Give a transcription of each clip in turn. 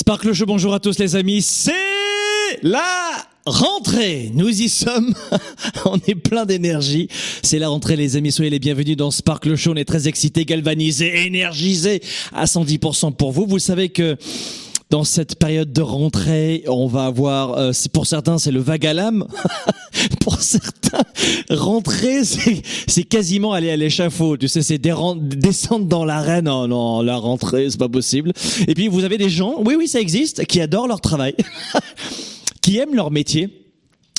Sparkle Show, bonjour à tous les amis, c'est la rentrée. Nous y sommes, on est plein d'énergie. C'est la rentrée les amis, soyez les bienvenus dans Sparkle Show. On est très excités, galvanisés, énergisés à 110% pour vous. Vous savez que dans cette période de rentrée, on va avoir, euh, pour certains c'est le vague à l'âme, pour certains rentrer c'est quasiment aller à l'échafaud. Tu sais, c'est descendre dans l'arène. Non, non, la rentrée c'est pas possible. Et puis vous avez des gens, oui oui ça existe, qui adorent leur travail, qui aiment leur métier.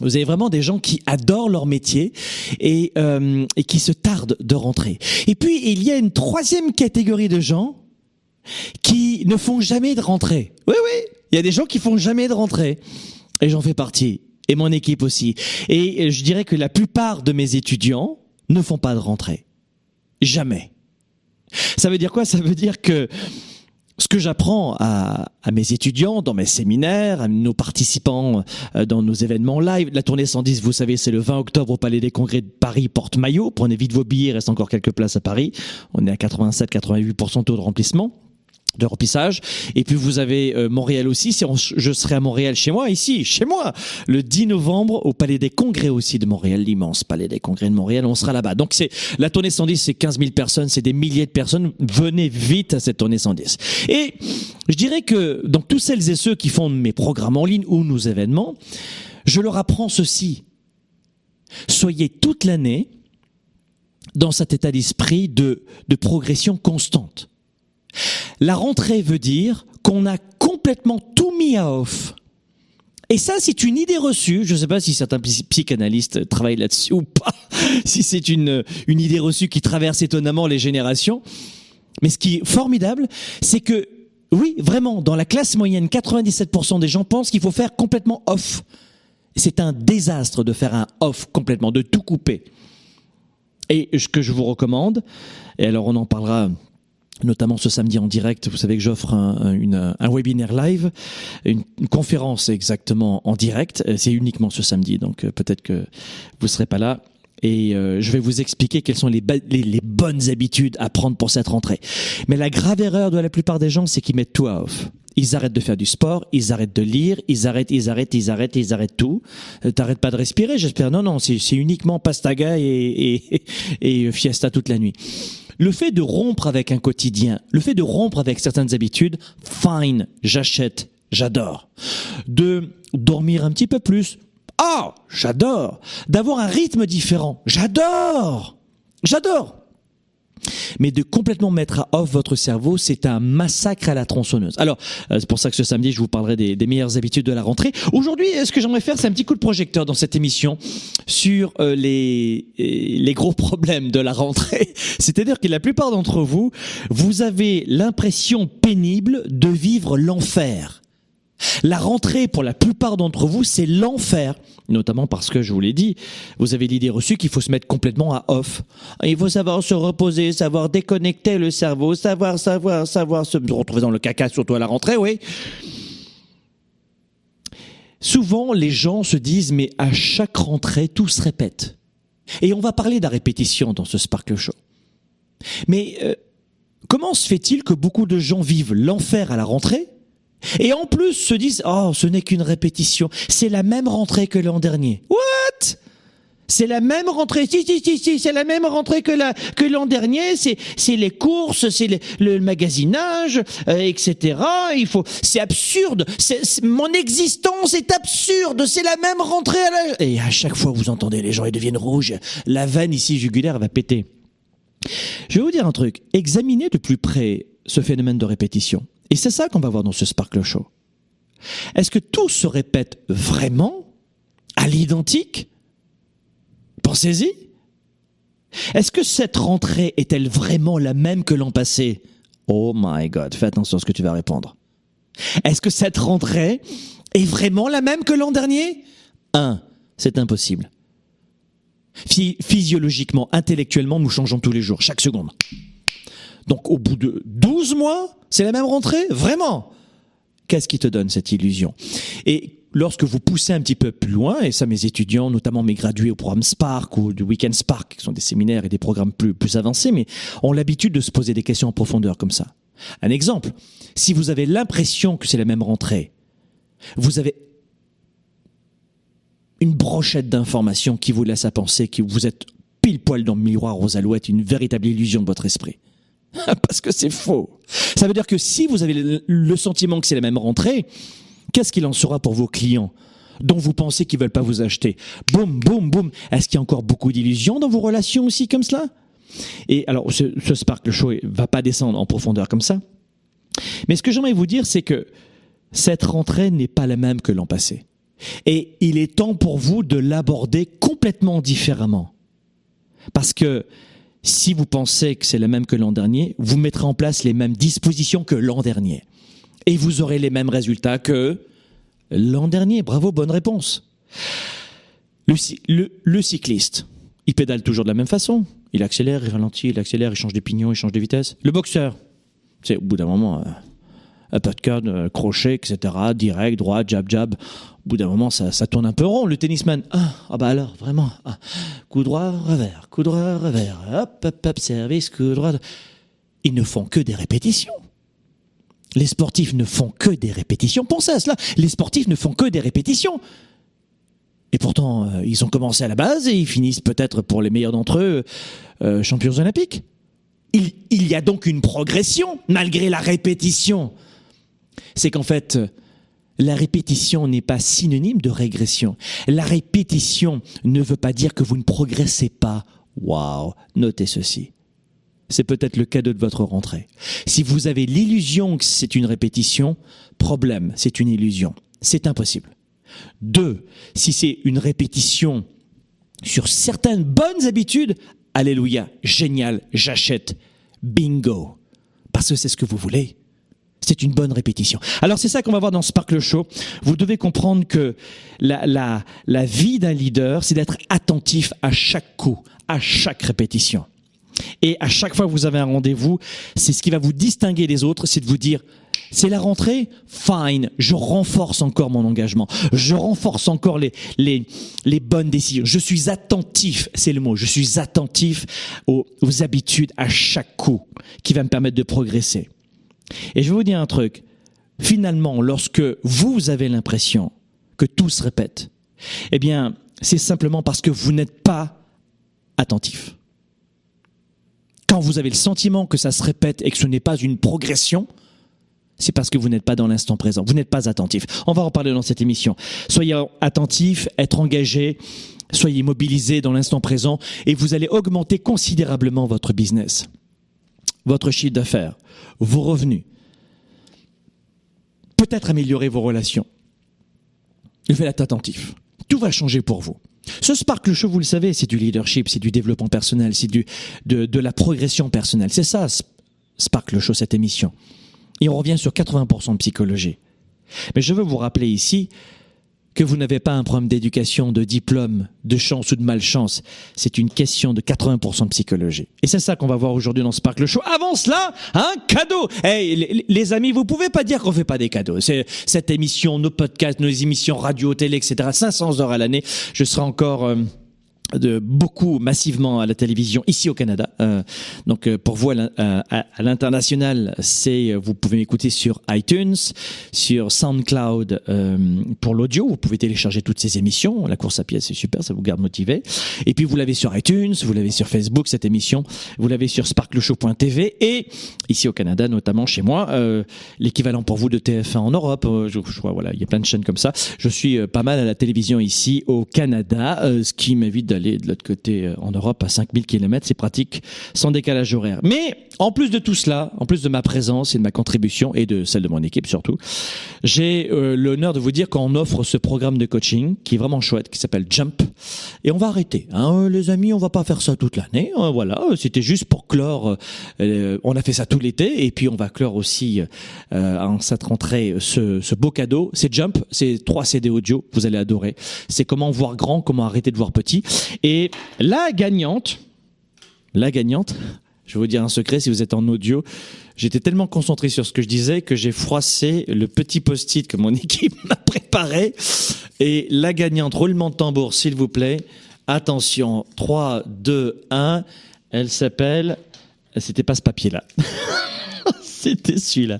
Vous avez vraiment des gens qui adorent leur métier et, euh, et qui se tardent de rentrer. Et puis il y a une troisième catégorie de gens qui ne font jamais de rentrée. Oui, oui, il y a des gens qui font jamais de rentrée. Et j'en fais partie. Et mon équipe aussi. Et je dirais que la plupart de mes étudiants ne font pas de rentrée. Jamais. Ça veut dire quoi? Ça veut dire que ce que j'apprends à, mes étudiants dans mes séminaires, à nos participants euh, dans nos événements live, la tournée 110, vous savez, c'est le 20 octobre au Palais des Congrès de Paris, porte-maillot. Prenez vite vos billets, il reste encore quelques places à Paris. On est à 87-88% taux de remplissement de remplissage. Et puis vous avez euh, Montréal aussi. Si je serai à Montréal chez moi, ici, chez moi, le 10 novembre au Palais des Congrès aussi de Montréal, l'immense Palais des Congrès de Montréal. On sera là-bas. Donc c'est la tournée 110, c'est 15 000 personnes, c'est des milliers de personnes. Venez vite à cette tournée 110. Et je dirais que donc tous celles et ceux qui font mes programmes en ligne ou nos événements, je leur apprends ceci. Soyez toute l'année dans cet état d'esprit de, de progression constante. La rentrée veut dire qu'on a complètement tout mis à off. Et ça, c'est une idée reçue. Je ne sais pas si certains psychanalystes travaillent là-dessus ou pas, si c'est une, idée reçue qui traverse étonnamment les générations. Mais ce qui est formidable, c'est que, oui, vraiment, dans la classe moyenne, 97% des gens pensent qu'il faut faire complètement off. C'est un désastre de faire un off complètement, de tout couper. Et ce que je vous recommande, et alors on en parlera notamment ce samedi en direct. Vous savez que j'offre un, un, webinaire live, une, conférence exactement en direct. Euh, c'est uniquement ce samedi, donc euh, peut-être que vous serez pas là. Et euh, je vais vous expliquer quelles sont les, les, les, bonnes habitudes à prendre pour cette rentrée. Mais la grave erreur de la plupart des gens, c'est qu'ils mettent tout à off. Ils arrêtent de faire du sport, ils arrêtent de lire, ils arrêtent, ils arrêtent, ils arrêtent, ils arrêtent tout. T'arrêtes pas de respirer, j'espère. Non, non, c'est uniquement pastaga et, et, et fiesta toute la nuit. Le fait de rompre avec un quotidien, le fait de rompre avec certaines habitudes, fine, j'achète, j'adore. De dormir un petit peu plus, ah, j'adore. D'avoir un rythme différent, j'adore. J'adore. Mais de complètement mettre à off votre cerveau, c'est un massacre à la tronçonneuse. Alors, euh, c'est pour ça que ce samedi, je vous parlerai des, des meilleures habitudes de la rentrée. Aujourd'hui, ce que j'aimerais faire, c'est un petit coup de projecteur dans cette émission sur euh, les, euh, les gros problèmes de la rentrée. C'est-à-dire que la plupart d'entre vous, vous avez l'impression pénible de vivre l'enfer. La rentrée, pour la plupart d'entre vous, c'est l'enfer. Notamment parce que, je vous l'ai dit, vous avez l'idée reçue qu'il faut se mettre complètement à off. Il faut savoir se reposer, savoir déconnecter le cerveau, savoir, savoir, savoir se retrouver dans le caca, surtout à la rentrée, oui. Souvent, les gens se disent, mais à chaque rentrée, tout se répète. Et on va parler de la répétition dans ce Sparkle Show. Mais euh, comment se fait-il que beaucoup de gens vivent l'enfer à la rentrée? Et en plus se disent oh ce n'est qu'une répétition, c'est la même rentrée que l'an dernier. What? C'est la même rentrée. Si, si, si, si, c'est la même rentrée que la, que l'an dernier. C'est, c'est les courses, c'est le, magasinage, euh, etc. Il faut, c'est absurde. Mon existence est absurde. C'est la même rentrée à la... Et à chaque fois, vous entendez les gens, ils deviennent rouges. La veine ici jugulaire va péter. Je vais vous dire un truc. Examinez de plus près ce phénomène de répétition. Et c'est ça qu'on va voir dans ce Sparkle Show. Est-ce que tout se répète vraiment à l'identique? Pensez-y. Est-ce que cette rentrée est-elle vraiment la même que l'an passé? Oh my God, fais attention à ce que tu vas répondre. Est-ce que cette rentrée est vraiment la même que l'an dernier? Un, c'est impossible. Physiologiquement, intellectuellement, nous changeons tous les jours, chaque seconde. Donc au bout de 12 mois, c'est la même rentrée? Vraiment? Qu'est-ce qui te donne cette illusion? Et lorsque vous poussez un petit peu plus loin, et ça mes étudiants, notamment mes gradués au programme Spark ou du Weekend Spark, qui sont des séminaires et des programmes plus, avancés, mais ont l'habitude de se poser des questions en profondeur comme ça. Un exemple, si vous avez l'impression que c'est la même rentrée, vous avez une brochette d'informations qui vous laisse à penser que vous êtes pile poil dans le miroir aux alouettes, une véritable illusion de votre esprit. Parce que c'est faux. Ça veut dire que si vous avez le sentiment que c'est la même rentrée, qu'est-ce qu'il en sera pour vos clients dont vous pensez qu'ils veulent pas vous acheter? Boum, boum, boum. Est-ce qu'il y a encore beaucoup d'illusions dans vos relations aussi comme cela? Et alors, ce, ce Sparkle Show va pas descendre en profondeur comme ça. Mais ce que j'aimerais vous dire, c'est que cette rentrée n'est pas la même que l'an passé. Et il est temps pour vous de l'aborder complètement différemment. Parce que si vous pensez que c'est la même que l'an dernier, vous mettrez en place les mêmes dispositions que l'an dernier. Et vous aurez les mêmes résultats que l'an dernier. Bravo, bonne réponse. Le, cycliste, il pédale toujours de la même façon. Il accélère, il ralentit, il accélère, il change des pignons, il change de vitesse. Le boxeur, c'est au bout d'un moment, euh, un de code, crochet, etc., direct, droit, jab, jab. Au bout d'un moment, ça, tourne un peu rond. Le tennisman, ah, ah bah alors, vraiment, ah, coup droit, revers, coup droit, revers, hop, hop, hop, service, coup droit. Ils ne font que des répétitions. Les sportifs ne font que des répétitions. Pensez à cela. Les sportifs ne font que des répétitions. Et pourtant, euh, ils ont commencé à la base et ils finissent peut-être pour les meilleurs d'entre eux euh, champions olympiques. Il y a donc une progression malgré la répétition. C'est qu'en fait, la répétition n'est pas synonyme de régression. La répétition ne veut pas dire que vous ne progressez pas. Waouh, notez ceci. C'est peut-être le cadeau de votre rentrée. Si vous avez l'illusion que c'est une répétition, problème, c'est une illusion. C'est impossible. Deux, si c'est une répétition sur certaines bonnes habitudes, alléluia, génial, j'achète, bingo. Parce que c'est ce que vous voulez. C'est une bonne répétition. Alors c'est ça qu'on va voir dans Sparkle Show. Vous devez comprendre que la, la, la vie d'un leader, c'est d'être attentif à chaque coup, à chaque répétition. Et à chaque fois que vous avez un rendez-vous, c'est ce qui va vous distinguer des autres, c'est de vous dire, c'est la rentrée, fine, je renforce encore mon engagement, je renforce encore les, les, les bonnes décisions, je suis attentif, c'est le mot, je suis attentif aux, aux habitudes à chaque coup qui va me permettre de progresser. Et je vais vous dire un truc. Finalement, lorsque vous avez l'impression que tout se répète, eh bien, c'est simplement parce que vous n'êtes pas attentif. Quand vous avez le sentiment que ça se répète et que ce n'est pas une progression, c'est parce que vous n'êtes pas dans l'instant présent, vous n'êtes pas attentif. On va en parler dans cette émission. Soyez attentif, être engagé, soyez mobilisé dans l'instant présent et vous allez augmenter considérablement votre business votre chiffre d'affaires, vos revenus, peut-être améliorer vos relations. Il faut être attentif. Tout va changer pour vous. Ce Sparkle Show, vous le savez, c'est du leadership, c'est du développement personnel, c'est de, la progression personnelle. C'est ça, Sparkle Show, cette émission. Et on revient sur 80% de psychologie. Mais je veux vous rappeler ici que vous n'avez pas un problème d'éducation, de diplôme, de chance ou de malchance. C'est une question de 80% de psychologie. Et c'est ça qu'on va voir aujourd'hui dans Sparkle Show. Avant cela, un cadeau. Hey, les, amis, vous pouvez pas dire qu'on fait pas des cadeaux. C'est cette émission, nos podcasts, nos émissions radio, télé, etc. 500 heures à l'année. Je serai encore... Euh, de beaucoup massivement à la télévision ici au Canada. Euh, donc euh, pour vous à, à, l'international, c'est vous pouvez m'écouter sur iTunes, sur SoundCloud euh, pour l'audio. Vous pouvez télécharger toutes ces émissions. La course à pied, c'est super, ça vous garde motivé. Et puis vous l'avez sur iTunes, vous l'avez sur Facebook cette émission, vous l'avez sur sparkleshow.tv et ici au Canada, notamment chez moi, euh, l'équivalent pour vous de TF1 en Europe. Euh, je, vois voilà, il y a plein de chaînes comme ça. Je suis pas mal à la télévision ici au Canada, ce qui m'évite d'aller de l'autre côté euh, en Europe à 5000 km, c'est pratique sans décalage horaire. Mais en plus de tout cela, en plus de ma présence et de ma contribution et de celle de mon équipe surtout, j'ai euh, l'honneur de vous dire qu'on offre ce programme de coaching qui est vraiment chouette, qui s'appelle Jump. Et on va arrêter, hein, les amis, on va pas faire ça toute l'année. Hein, voilà, c'était juste pour clore. Euh, on a fait ça tout l'été et puis on va clore aussi en cette rentrée ce, ce beau cadeau. C'est Jump, c'est trois CD audio, vous allez adorer. C'est comment voir grand, comment arrêter de voir petit. Et la gagnante, la gagnante, je vais vous dire un secret si vous êtes en audio, j'étais tellement concentré sur ce que je disais que j'ai froissé le petit post-it que mon équipe m'a préparé. Et la gagnante, roulement de tambour s'il vous plaît. Attention, 3, 2, 1. Elle s'appelle... C'était pas ce papier-là. C'était celui-là.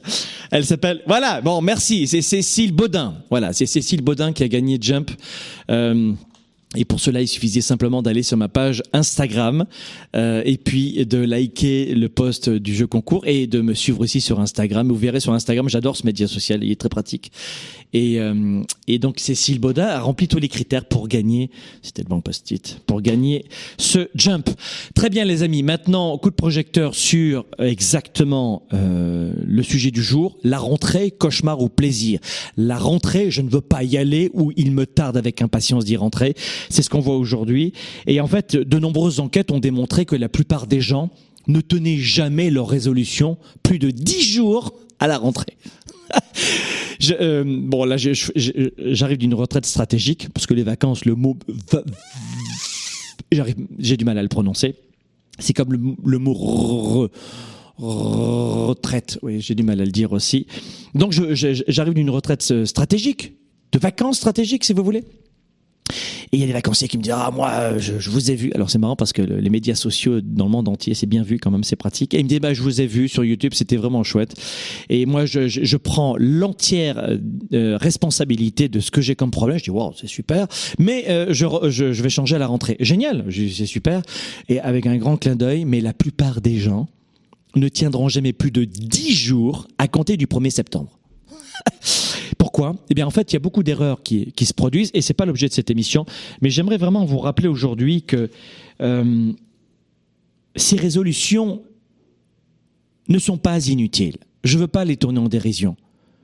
Elle s'appelle. Voilà. Bon, merci. C'est Cécile Baudin. Voilà, c'est Cécile Baudin qui a gagné Jump. Euh, et pour cela, il suffisait simplement d'aller sur ma page Instagram euh, et puis de liker le post du jeu concours et de me suivre aussi sur Instagram. Vous verrez sur Instagram, j'adore ce média social, il est très pratique. Et, euh, et donc Cécile Baudin a rempli tous les critères pour gagner, c'était le bon post-it, pour gagner ce jump. Très bien les amis, maintenant coup de projecteur sur exactement euh, le sujet du jour, la rentrée, cauchemar ou plaisir? La rentrée, je ne veux pas y aller ou il me tarde avec impatience d'y rentrer. C'est ce qu'on voit aujourd'hui. Et en fait, de nombreuses enquêtes ont démontré que la plupart des gens ne tenaient jamais leur résolution plus de dix jours à la rentrée. Euh, bon, là, j'arrive d'une retraite stratégique parce que les vacances, le mot, j'ai du mal à le prononcer. C'est comme le, mot retraite. Oui, j'ai du mal à le dire aussi. Donc, j'arrive d'une retraite euh, stratégique, de vacances stratégiques, si vous voulez. Et il y a des vacanciers qui me disent ah moi je, je vous ai vu. Alors c'est marrant parce que les médias sociaux dans le monde entier c'est bien vu quand même c'est pratique. Et il me dit bah je vous ai vu sur YouTube c'était vraiment chouette. Et moi je, je, je prends l'entière euh, euh, responsabilité de ce que j'ai comme problème. Je dis wow c'est super. Mais euh, je, je, je vais changer à la rentrée. Génial c'est super. Et avec un grand clin d'œil. Mais la plupart des gens ne tiendront jamais plus de 10 jours à compter du 1er septembre. Pourquoi? Eh bien, en fait, il y a beaucoup d'erreurs qui, se produisent et c'est pas l'objet de cette émission. Mais j'aimerais vraiment vous rappeler aujourd'hui que euh, ces résolutions ne sont pas inutiles. Je veux pas les tourner en dérision.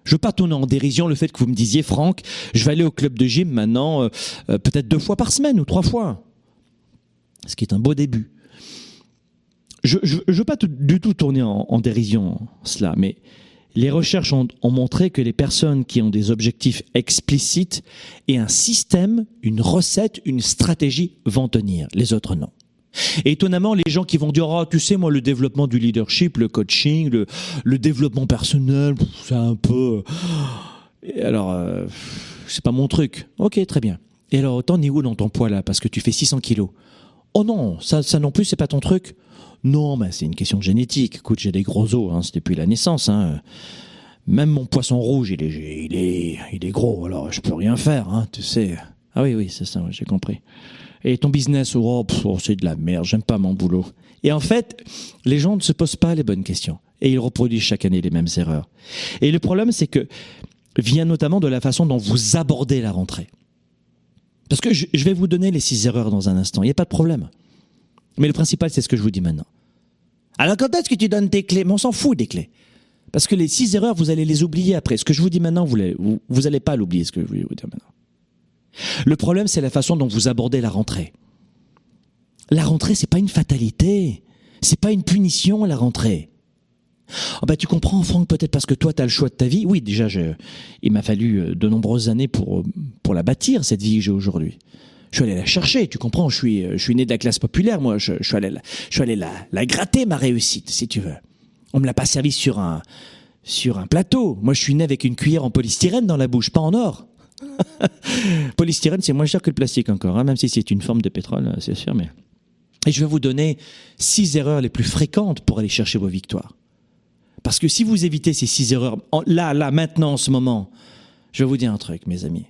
Je veux pas tourner en dérision le fait que vous me disiez, Franck, je vais aller au club de gym maintenant, euh, euh, peut-être deux fois par semaine ou trois fois. Ce qui est un beau début. Je ne veux pas du tout tourner en, en dérision cela, mais les recherches ont, montré que les personnes qui ont des objectifs explicites et un système, une recette, une stratégie vont tenir, les autres non. étonnamment, les gens qui vont dire oh, tu sais moi le développement du leadership, le coaching, le, développement personnel, c'est un peu alors euh, c'est pas mon truc. OK, très bien. Et alors autant ni où dans ton poids là? Parce que tu fais 600 kilos. Oh non, ça ça non plus c'est pas ton truc. Non, mais c'est une question génétique. Écoute, j'ai des gros os, hein, c'est depuis la naissance. Hein. Même mon poisson rouge, il est, il est, il est gros, alors je peux rien faire, hein, tu sais. Ah oui, oui, c'est ça, j'ai compris. Et ton business, oh, oh, c'est de la merde, j'aime pas mon boulot. Et en fait, les gens ne se posent pas les bonnes questions. Et ils reproduisent chaque année les mêmes erreurs. Et le problème, c'est que vient notamment de la façon dont vous abordez la rentrée. Parce que je vais vous donner les six erreurs dans un instant, il n'y a pas de problème. Mais le principal, c'est ce que je vous dis maintenant. Alors quand est-ce que tu donnes tes clés? Mais on s'en fout des clés. Parce que les six erreurs, vous allez les oublier après. Ce que je vous dis maintenant, vous n'allez allez pas l'oublier, ce que je vais vous dire maintenant. Le problème, c'est la façon dont vous abordez la rentrée. La rentrée, c'est pas une fatalité. C'est pas une punition, la rentrée. Oh tu comprends, Franck, peut-être parce que toi, tu as le choix de ta vie. Oui, déjà, je, il m'a fallu euh, de nombreuses années pour, pour la bâtir, cette vie que j'ai aujourd'hui je suis allé la chercher, tu comprends, je suis, je suis né de la classe populaire, moi, je, suis allé, la, je suis allé la, la gratter, ma réussite, si tu veux. On me l'a pas servi sur un, sur un plateau. Moi, je suis né avec une cuillère en polystyrène dans la bouche, pas en or. Polystyrène, c'est moins cher que le plastique encore, hein, même si c'est une forme de pétrole, c'est sûr. Mais... Et je vais vous donner six erreurs les plus fréquentes pour aller chercher vos victoires. Parce que si vous évitez ces six erreurs, là, là, maintenant, en ce moment, je vais vous dire un truc, mes amis.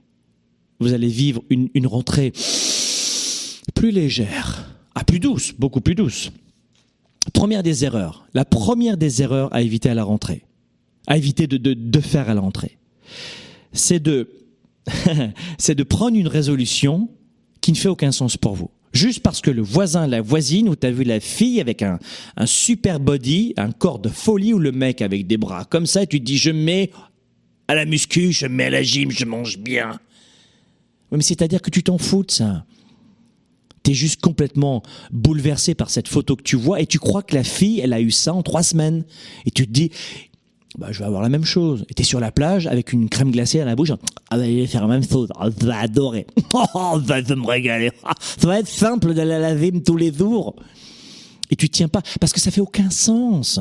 Vous allez vivre une, une rentrée plus légère, ah, plus douce, beaucoup plus douce. Première des erreurs, la première des erreurs à éviter à la rentrée, à éviter de, de, de faire à la rentrée, c'est de, c'est de prendre une résolution qui ne fait aucun sens pour vous. Juste parce que le voisin, la voisine, ou t'as vu la fille avec un, un super body, un corps de folie, ou le mec avec des bras comme ça, et tu te dis, je mets à la muscu, je mets à la gym, je mange bien. Oui, mais c'est-à-dire que tu t'en fous de ça. T'es juste complètement bouleversé par cette photo que tu vois et tu crois que la fille, elle a eu ça en trois semaines. Et tu te dis, bah, je vais avoir la même chose. Et t'es sur la plage avec une crème glacée à la bouche. Ah, bah, je vais faire la même chose. Ah, je vais adorer. Oh, ça va me régaler. Ah, ça va être simple d'aller laver tous les jours. Et tu tiens pas. Parce que ça fait aucun sens.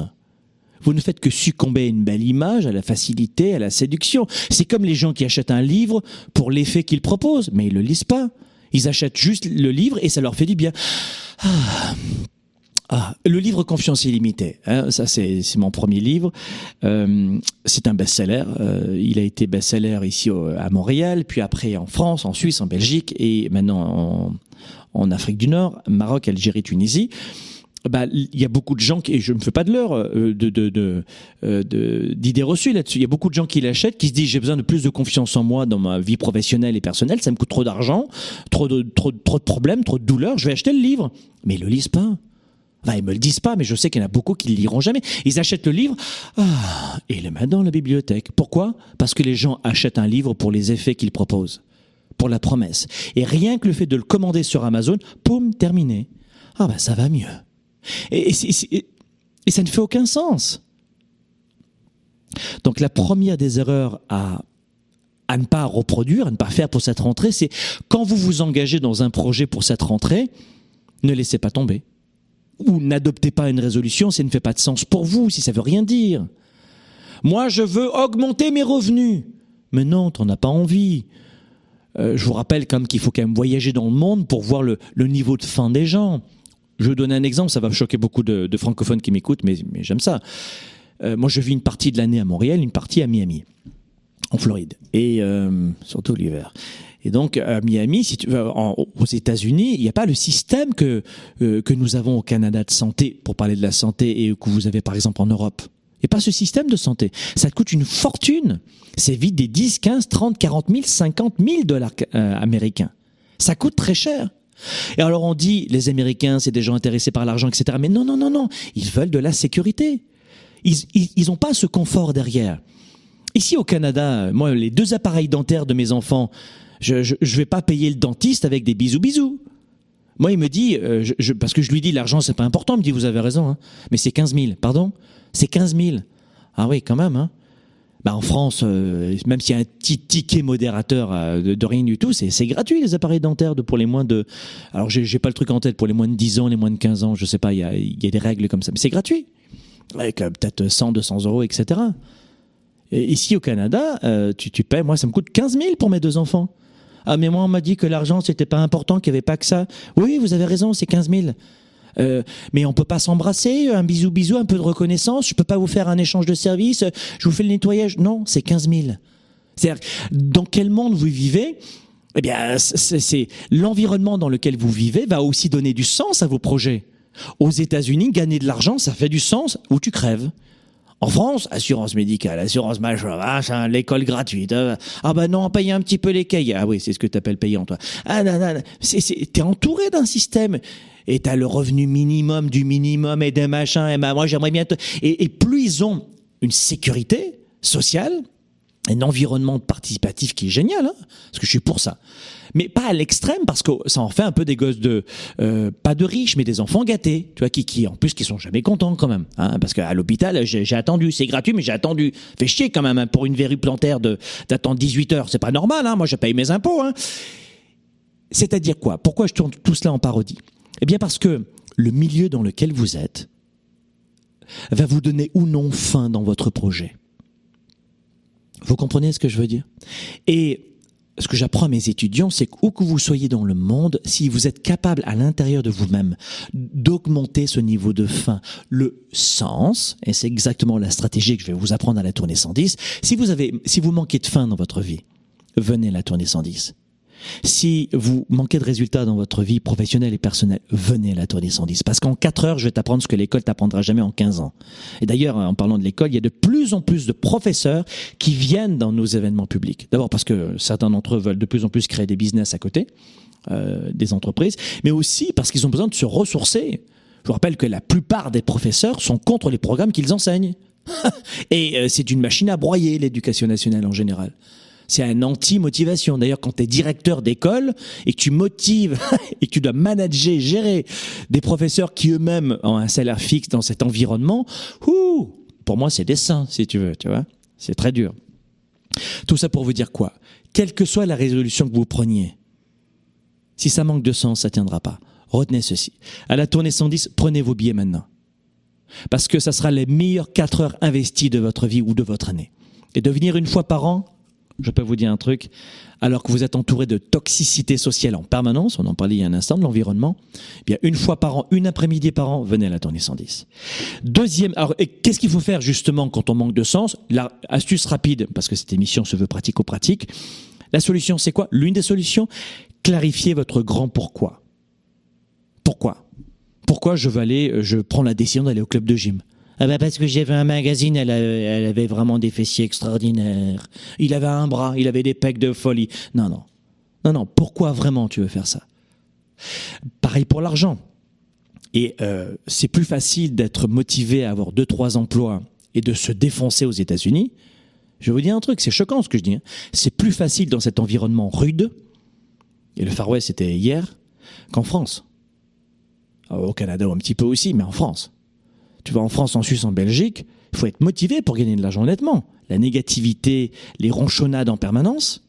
Vous ne faites que succomber à une belle image, à la facilité, à la séduction. C'est comme les gens qui achètent un livre pour l'effet qu'ils proposent, mais ils le lisent pas. Ils achètent juste le livre et ça leur fait du bien. Ah. Ah, le livre Confiance illimitée, hein, ça c'est mon premier livre. Euh, c'est un best-seller. Euh, il a été best-seller ici à Montréal, puis après en France, en Suisse, en Belgique et maintenant en, en Afrique du Nord, Maroc, Algérie, Tunisie bah, il y a beaucoup de gens qui, et je me fais pas de l'heure euh, de, euh, de, d'idées reçues là-dessus. Il y a beaucoup de gens qui l'achètent, qui se disent j'ai besoin de plus de confiance en moi dans ma vie professionnelle et personnelle. Ça me coûte trop d'argent, trop de, trop, trop de problèmes, trop de douleurs. Je vais acheter le livre, mais ils le lisent pas. Enfin, ils me le disent pas, mais je sais qu'il y en a beaucoup qui le liront jamais. Ils achètent le livre ah, et le mettent dans la bibliothèque. Pourquoi? Parce que les gens achètent un livre pour les effets qu'il propose, pour la promesse. Et rien que le fait de le commander sur Amazon, poum, terminé. Ah ben ça va mieux. Et, ça ne fait aucun sens. Donc la première des erreurs à, à ne pas reproduire, à ne pas faire pour cette rentrée, c'est quand vous vous engagez dans un projet pour cette rentrée, ne laissez pas tomber. Ou n'adoptez pas une résolution si elle ne fait pas de sens pour vous, si ça veut rien dire. Moi, je veux augmenter mes revenus. Mais non, t'en as pas envie. Euh, je vous rappelle quand même qu'il faut quand même voyager dans le monde pour voir le, le niveau de fin des gens. Je vais donner un exemple, ça va choquer beaucoup de, francophones qui m'écoutent, mais, j'aime ça. Euh, moi, je vis une partie de l'année à Montréal, une partie à Miami, en Floride, et euh, surtout l'hiver. Et donc à Miami, si tu en, aux États-Unis, il n'y a pas le système que euh, que nous avons au Canada de santé pour parler de la santé et que vous avez par exemple en Europe. Il n'y a pas ce système de santé. Ça te coûte une fortune. C'est vite des 10, 15, 30, 40 000, 50 000 dollars euh, américains. Ça coûte très cher. Et alors on dit, les Américains, c'est des gens intéressés par l'argent, etc. Mais non, non, non, non. Ils veulent de la sécurité. Ils n'ont pas ce confort derrière. Ici au Canada, moi, les deux appareils dentaires de mes enfants, je, je vais pas payer le dentiste avec des bisous bisous. Moi, il me dit, euh, parce que je lui dis, l'argent, c'est pas important. Il me dit, vous avez raison, hein, mais c'est 15 000. Pardon? C'est 15 000. Ah oui, quand même. Hein. Bah en France, euh, même s'il y a un petit ticket modérateur euh, de, rien du tout, c'est gratuit les appareils dentaires de, pour les moins de. Alors j'ai pas le truc en tête pour les moins de 10 ans, les moins de 15 ans, je sais pas, il y a, des règles comme ça, mais c'est gratuit, avec peut-être 100, 200 euros, etc. Et ici au Canada, euh, tu, tu paies, moi ça me coûte 15 000 pour mes deux enfants. Ah mais moi on m'a dit que l'argent c'était pas important, qu'il y avait pas que ça. Oui, vous avez raison, c'est 15 000. Euh, mais on peut pas s'embrasser, un bisou bisou, un peu de reconnaissance. Je peux pas vous faire un échange de services. Je vous fais le nettoyage. Non, c'est 15 000. C'est-à-dire, dans quel monde vous vivez Eh bien, c'est l'environnement dans lequel vous vivez va aussi donner du sens à vos projets. Aux États-Unis, gagner de l'argent, ça fait du sens ou tu crèves. En France, assurance médicale, assurance machin l'école gratuite. Euh, ah bah non, payer un petit peu les cahiers. Ah oui, c'est ce que tu appelles payant, toi. Ah non, non, t'es entouré d'un système et t'as le revenu minimum du minimum et des machins. Et bah, moi, j'aimerais bien. Et, et plus ils ont une sécurité sociale, un environnement participatif qui est génial, hein, parce que je suis pour ça. Mais pas à l'extrême, parce que ça en fait un peu des gosses de euh, pas de riches, mais des enfants gâtés, tu vois, qui, qui en plus qui sont jamais contents quand même, hein, parce qu'à l'hôpital j'ai attendu, c'est gratuit, mais j'ai attendu, fait chier quand même hein, pour une verrue plantaire de d'attendre 18 heures, c'est pas normal, hein, moi je paye mes impôts. Hein. C'est-à-dire quoi? Pourquoi je tourne tout cela en parodie? Eh bien parce que le milieu dans lequel vous êtes va vous donner ou non fin dans votre projet. Vous comprenez ce que je veux dire? Et ce que j'apprends à mes étudiants, c'est qu'où que vous soyez dans le monde, si vous êtes capable à l'intérieur de vous-même d'augmenter ce niveau de faim, le sens, et c'est exactement la stratégie que je vais vous apprendre à la tournée 110, si vous avez, si vous manquez de faim dans votre vie, venez à la tournée 110. Si vous manquez de résultats dans votre vie professionnelle et personnelle, venez à la tournée 110. Parce qu'en 4 heures, je vais t'apprendre ce que l'école t'apprendra jamais en 15 ans. Et d'ailleurs, en parlant de l'école, il y a de plus en plus de professeurs qui viennent dans nos événements publics. D'abord parce que certains d'entre eux veulent de plus en plus créer des business à côté, euh, des entreprises, mais aussi parce qu'ils ont besoin de se ressourcer. Je vous rappelle que la plupart des professeurs sont contre les programmes qu'ils enseignent. et euh, c'est une machine à broyer, l'éducation nationale en général. C'est un anti-motivation. D'ailleurs, quand tu es directeur d'école et que tu motives et que tu dois manager, gérer des professeurs qui eux-mêmes ont un salaire fixe dans cet environnement, ouh, pour moi, c'est des saints, si tu veux, tu vois. C'est très dur. Tout ça pour vous dire quoi? Quelle que soit la résolution que vous preniez, si ça manque de sens, ça tiendra pas. Retenez ceci. À la tournée 110, prenez vos billets maintenant. Parce que ça sera les meilleures 4 heures investies de votre vie ou de votre année. Et de venir une fois par an, je peux vous dire un truc, alors que vous êtes entouré de toxicité sociale en permanence, on en parlait il y a un instant de l'environnement, eh bien une fois par an, une après-midi par an, venez à la tournée 110. Deuxième, alors qu'est-ce qu'il faut faire justement quand on manque de sens? La astuce rapide, parce que cette émission se veut pratico-pratique. La solution, c'est quoi? L'une des solutions, clarifier votre grand pourquoi. Pourquoi? Pourquoi je veux aller, je prends la décision d'aller au club de gym? Ah bah parce que vu un magazine, elle, elle, avait vraiment des fessiers extraordinaires. Il avait un bras, il avait des pecs de folie. Non, non. Non, non. Pourquoi vraiment tu veux faire ça? Pareil pour l'argent. Et euh, c'est plus facile d'être motivé à avoir deux, trois emplois et de se défoncer aux États-Unis. Je vous dire un truc, c'est choquant ce que je dis. Hein. C'est plus facile dans cet environnement rude, et le Far West c'était hier, qu'en France. Au Canada un petit peu aussi, mais en France tu vas en France, en Suisse, en Belgique, il faut être motivé pour gagner de l'argent honnêtement. La négativité, les ronchonnades en permanence,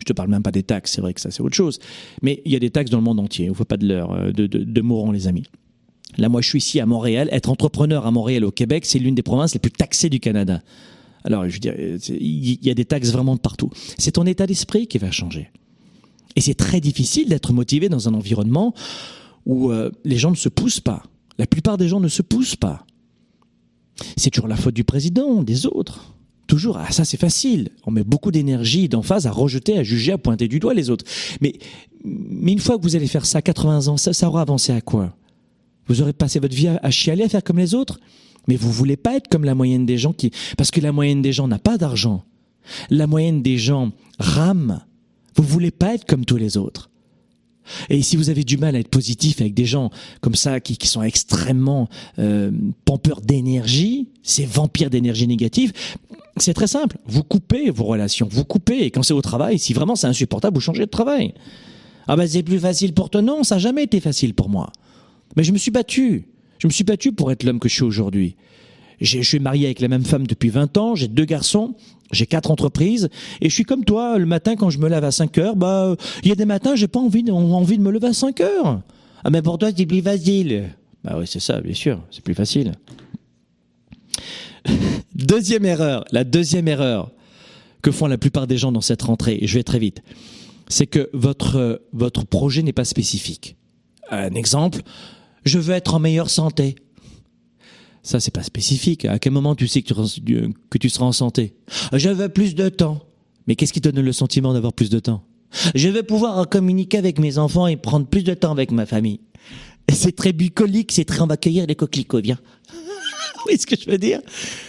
je te parle même pas des taxes, c'est vrai que ça c'est autre chose, mais il y a des taxes dans le monde entier, il ne faut pas de l'heure, euh, de, de, les amis. Là, moi, je suis ici à Montréal. Être entrepreneur à Montréal, au Québec, c'est l'une des provinces les plus taxées du Canada. Alors, je veux dire, il y a des taxes vraiment de partout. C'est ton état d'esprit qui va changer. Et c'est très difficile d'être motivé dans un environnement où euh, les gens ne se poussent pas. La plupart des gens ne se poussent pas. C'est toujours la faute du président, des autres. Toujours, ah ça c'est facile. On met beaucoup d'énergie et d'emphase à rejeter, à juger, à pointer du doigt les autres. Mais, mais une fois que vous allez faire ça, 80 ans, ça, aura avancé à quoi? Vous aurez passé votre vie à, chialer, à faire comme les autres? Mais vous voulez pas être comme la moyenne des gens qui... Parce que la moyenne des gens n'a pas d'argent. La moyenne des gens rame. Vous voulez pas être comme tous les autres. Et si vous avez du mal à être positif avec des gens comme ça qui, sont extrêmement euh, pompeurs d'énergie, ces vampires d'énergie négative, c'est très simple. Vous coupez vos relations, vous coupez. Et quand c'est au travail, si vraiment c'est insupportable, vous changez de travail. Ah ben c'est plus facile pour toi. Non, ça n'a jamais été facile pour moi. Mais je me suis battu. Je me suis battu pour être l'homme que je suis aujourd'hui. Je suis marié avec la même femme depuis 20 ans, j'ai deux garçons, j'ai quatre entreprises, et je suis comme toi, le matin quand je me lève à 5 heures, bah, il y a des matins, j'ai pas envie de, envie de me lever à 5 heures. Ah, mais pour toi, c'est plus facile. Bah oui, c'est ça, bien sûr, c'est plus facile. deuxième erreur, la deuxième erreur que font la plupart des gens dans cette rentrée, et je vais très vite, c'est que votre, votre projet n'est pas spécifique. Un exemple, je veux être en meilleure santé. Ça, c'est pas spécifique. À quel moment tu sais que tu, que tu seras en santé? Je veux plus de temps. Mais qu'est-ce qui te donne le sentiment d'avoir plus de temps? Je veux pouvoir communiquer avec mes enfants et prendre plus de temps avec ma famille. C'est très bucolique, c'est très on va cueillir les coquelicots, viens. oui, ce que je veux dire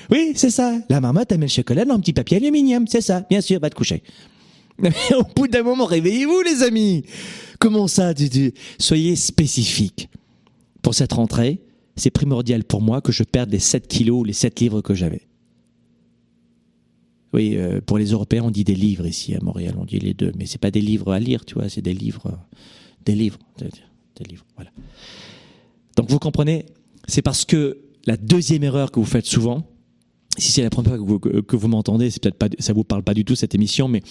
Oui, c'est ça. La marmotte, elle met le chocolat dans un petit papier aluminium, c'est ça. Bien sûr, va te coucher. Mais au bout d'un moment, réveillez-vous, les amis. Comment ça Soyez spécifique. Pour cette rentrée, c'est primordial pour moi que je perde les 7 kilos ou les 7 livres que j'avais. Oui, euh, pour les Européens, on dit des livres ici à Montréal, on dit les deux, mais c'est pas des livres à lire, tu vois, c'est des livres, des livres, des livres, voilà. Donc vous comprenez, c'est parce que la deuxième erreur que vous faites souvent, si c'est la première fois que vous, m'entendez, c'est peut-être ça vous parle pas du tout cette émission, mais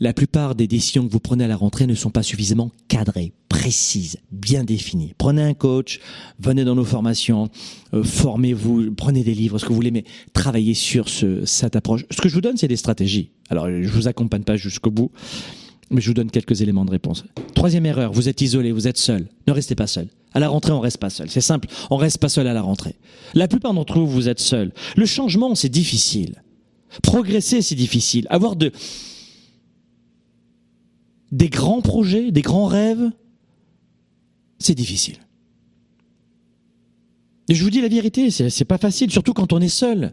la plupart des décisions que vous prenez à la rentrée ne sont pas suffisamment cadrées, précises, bien définies. Prenez un coach, venez dans nos formations, euh, formez-vous, prenez des livres, ce que vous voulez, mais travaillez sur ce, cette approche. Ce que je vous donne, c'est des stratégies. Alors, je vous accompagne pas jusqu'au bout, mais je vous donne quelques éléments de réponse. Troisième erreur, vous êtes isolé, vous êtes seul. Ne restez pas seul. À la rentrée, on reste pas seul. C'est simple, on reste pas seul à la rentrée. La plupart d'entre vous, vous êtes seul. Le changement, c'est difficile. Progresser, c'est difficile. Avoir de, des grands projets, des grands rêves, c'est difficile. Et je vous dis la vérité, c'est pas facile, surtout quand on est seul.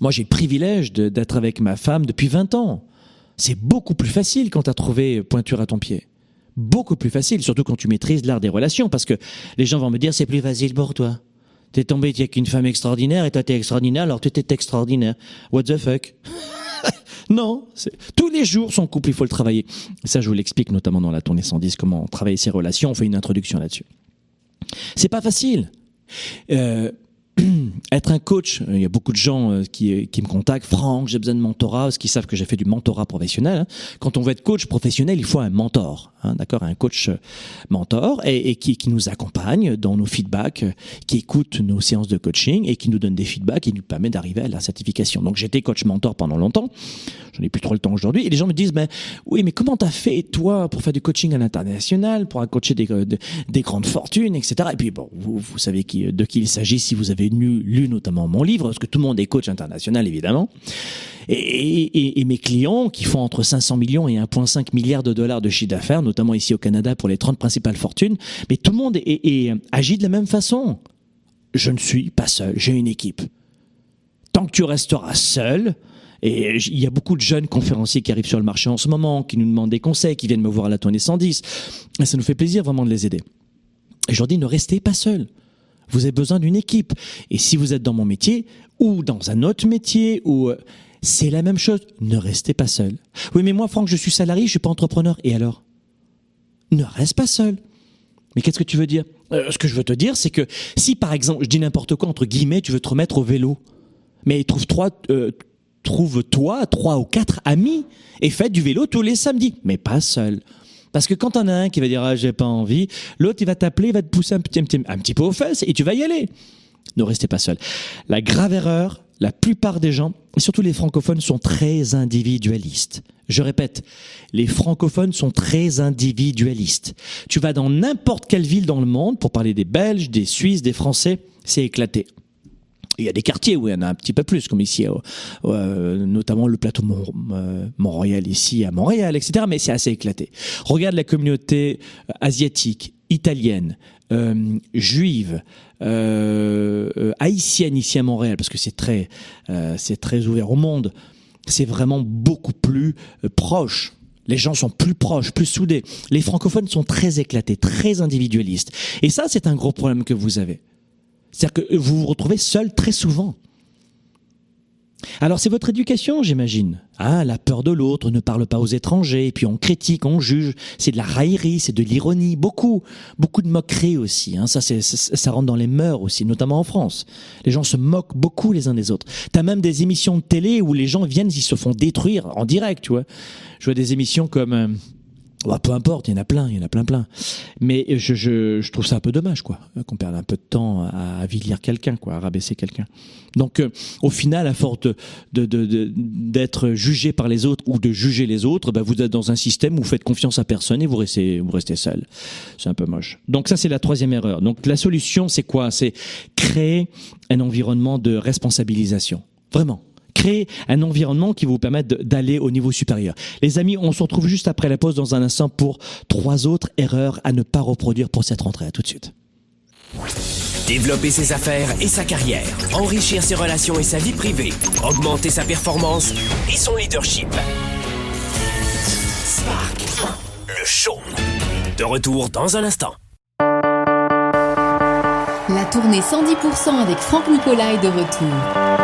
Moi, j'ai le privilège d'être avec ma femme depuis 20 ans. C'est beaucoup plus facile quand tu as trouvé pointure à ton pied. Beaucoup plus facile, surtout quand tu maîtrises l'art des relations, parce que les gens vont me dire c'est plus facile pour toi. T'es tombé avec une femme extraordinaire et toi t'es extraordinaire, alors tu étais extraordinaire. What the fuck? Non, tous les jours son couple, il faut le travailler. Ça, je vous l'explique notamment dans la tournée 110, comment travailler ses relations. On fait une introduction là-dessus. C'est pas facile. Euh, être un coach, il y a beaucoup de gens euh, qui, qui me contactent, Franck, j'ai besoin de mentorat, parce qu'ils savent que j'ai fait du mentorat professionnel. Hein. Quand on veut être coach professionnel, il faut un mentor, hein, d'accord, un coach euh, mentor, et, qui, qui, nous accompagne dans nos feedbacks, euh, qui écoute nos séances de coaching et qui nous donne des feedbacks et nous permet d'arriver à la certification. Donc j'étais coach mentor pendant longtemps, j'en ai plus trop le temps aujourd'hui, et les gens me disent, ben oui, mais comment t'as fait toi pour faire du coaching à l'international, pour coacher des, des, grandes fortunes, etc. Et puis bon, vous, vous savez qui, de qui il s'agit si vous avez lu, lu notamment mon livre, parce que tout le monde est coach international évidemment. Et, mes clients qui font entre 500 millions et 1,5 milliard de dollars de chiffre d'affaires, notamment ici au Canada pour les 30 principales fortunes, mais tout le monde agit de la même façon. Je ne suis pas seul, j'ai une équipe. Tant que tu resteras seul, et il y a beaucoup de jeunes conférenciers qui arrivent sur le marché en ce moment, qui nous demandent des conseils, qui viennent me voir à la tournée 110. Et ça nous fait plaisir vraiment de les aider. Et je leur dis, ne restez pas seul. Vous avez besoin d'une équipe. Et si vous êtes dans mon métier ou dans un autre métier ou euh, c'est la même chose, ne restez pas seul. Oui, mais moi, Franck, je suis salarié, je suis pas entrepreneur. Et alors? Ne reste pas seul. Mais qu'est-ce que tu veux dire? Euh, Ce que je veux te dire, c'est que si, par exemple, je dis n'importe quoi entre guillemets, tu veux te remettre au vélo, mais trouve toi, euh, trouve-toi trois ou quatre amis et fais du vélo tous les samedis, mais pas seul. Parce que quand t'en as un qui va dire ah j'ai pas envie, l'autre il va t'appeler, il va te pousser un petit, un petit, peu aux fesses et tu vas y aller. Ne restez pas seul. La grave erreur, la plupart des gens, et surtout les francophones, sont très individualistes. Je répète, les francophones sont très individualistes. Tu vas dans n'importe quelle ville dans le monde, pour parler des Belges, des Suisses, des Français, c'est éclaté. Il y a des quartiers où il y en a un petit peu plus, comme ici, euh, notamment le plateau Mont euh, Montréal ici à Montréal, etc. Mais c'est assez éclaté. Regarde la communauté euh, asiatique, italienne, euh, juive, euh, haïtienne ici à Montréal, parce que c'est très, c'est très ouvert au monde. C'est vraiment beaucoup plus proche. Les gens sont plus proches, plus soudés. Les francophones sont très éclatés, très individualistes. Et ça, c'est un gros problème que vous avez. C'est-à-dire que vous vous retrouvez seul très souvent. Alors c'est votre éducation, j'imagine. Ah, la peur de l'autre, ne parle pas aux étrangers, puis on critique, on juge. C'est de la raillerie, c'est de l'ironie, beaucoup, beaucoup de moquerie aussi. Hein. Ça, ça rentre dans les mœurs aussi, notamment en France. Les gens se moquent beaucoup les uns des autres. T'as même des émissions de télé où les gens viennent, ils se font détruire en direct, tu vois. Je vois des émissions comme euh, bah, peu importe, il y en a plein, il y en a plein, plein. Mais je, je, je trouve ça un peu dommage, quoi, qu'on perde un peu de temps à, à quelqu'un, quoi, à rabaisser quelqu'un. Donc, euh, au final, à force de, de, d'être jugé par les autres ou de juger les autres, bah, vous êtes dans un système où vous faites confiance à personne et vous restez, vous restez seul. C'est un peu moche. Donc ça, c'est la troisième erreur. Donc la solution, c'est quoi? C'est créer un environnement de responsabilisation. Vraiment créer un environnement qui vous permette d'aller au niveau supérieur. Les amis, on se retrouve juste après la pause dans un instant pour trois autres erreurs à ne pas reproduire pour cette rentrée. À tout de suite. Développer ses affaires et sa carrière, enrichir ses relations et sa vie privée, augmenter sa performance et son leadership. Spark, le show. De retour dans un instant. La tournée 110% avec Franck Nicolas est de retour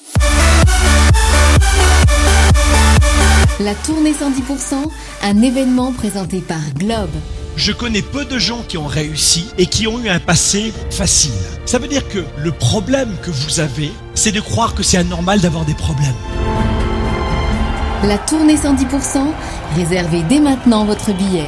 La tournée 110%, un événement présenté par Globe. Je connais peu de gens qui ont réussi et qui ont eu un passé facile. Ça veut dire que le problème que vous avez, c'est de croire que c'est anormal d'avoir des problèmes. La tournée 110%, réservez dès maintenant votre billet.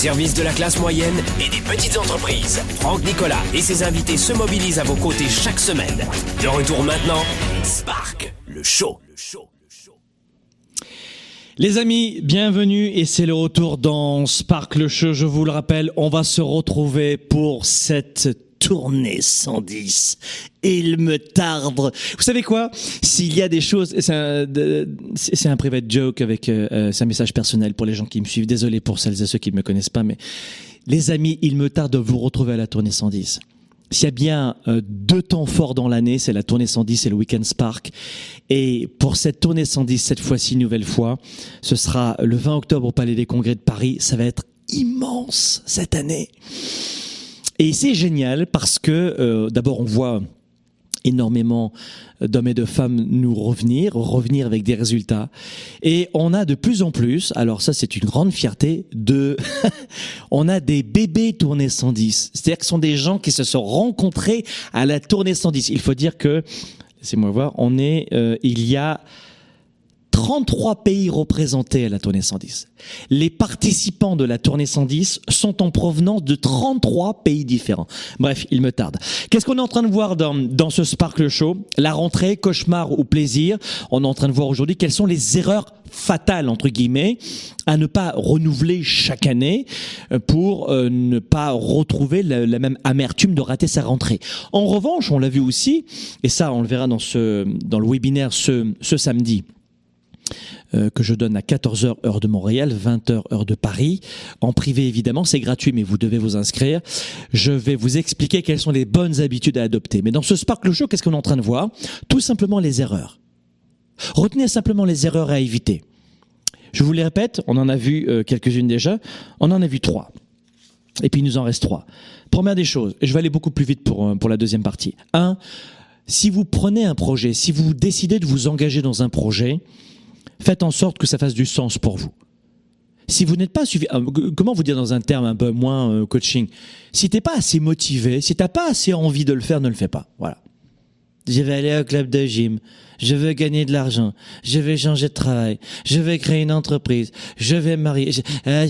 Service de la classe moyenne et des petites entreprises, Franck Nicolas et ses invités se mobilisent à vos côtés chaque semaine. De retour maintenant, Spark, le show. Le show. Les amis, bienvenue et c'est le retour dans Spark le Show. Je vous le rappelle, on va se retrouver pour cette tournée 110. Il me tarde. Vous savez quoi? S'il y a des choses, c'est un, un private joke avec, euh, euh, c'est un message personnel pour les gens qui me suivent. Désolé pour celles et ceux qui ne me connaissent pas, mais les amis, il me tarde de vous retrouver à la tournée 110. S'il y a bien euh, deux temps forts dans l'année, c'est la tournée 110 et le Weekend Spark. Et pour cette tournée 110, cette fois-ci, nouvelle fois, ce sera le 20 octobre au Palais des Congrès de Paris. Ça va être immense cette année. Et c'est génial parce que euh, d'abord on voit énormément d'hommes et de femmes nous revenir, revenir avec des résultats. Et on a de plus en plus, alors ça c'est une grande fierté, de, on a des bébés tournée 110. C'est-à-dire que ce sont des gens qui se sont rencontrés à la tournée 110. Il faut dire que, laissez-moi voir, on est, euh, il y a 33 pays représentés à la tournée 110. Les participants de la tournée 110 sont en provenance de 33 pays différents. Bref, il me tarde. Qu'est-ce qu'on est en train de voir dans, ce Sparkle Show? La rentrée, cauchemar ou plaisir? On est en train de voir aujourd'hui quelles sont les erreurs fatales, entre guillemets, à ne pas renouveler chaque année euh, pour euh, ne pas retrouver la, même amertume de rater sa rentrée. En revanche, on l'a vu aussi, et ça on le verra dans, ce, dans le webinaire ce, samedi, que je donne à 14h heure de Montréal, 20h heure de Paris. En privé évidemment, c'est gratuit mais vous devez vous inscrire. Je vais vous expliquer quelles sont les bonnes habitudes à adopter. Mais dans ce Sparkle Show, qu'est-ce qu'on est en train de voir? Tout simplement les erreurs. Retenez simplement les erreurs à éviter. Je vous les répète, on en a vu euh, quelques-unes déjà, on en a vu trois. Et puis il nous en reste trois. Première des choses, et je vais aller beaucoup plus vite pour, euh, pour la deuxième partie. Un, si vous prenez un projet, si vous décidez de vous engager dans un projet, faites en sorte que ça fasse du sens pour vous. Si vous n'êtes pas suffi- euh, comment vous dire dans un terme un peu moins euh, coaching, si t'es pas assez motivé, si t'as pas assez envie de le faire, ne le fais pas. Voilà. Je vais aller au club de gym. Je veux gagner de l'argent. Je vais changer de travail. Je vais créer une entreprise. Je vais me marier. Euh,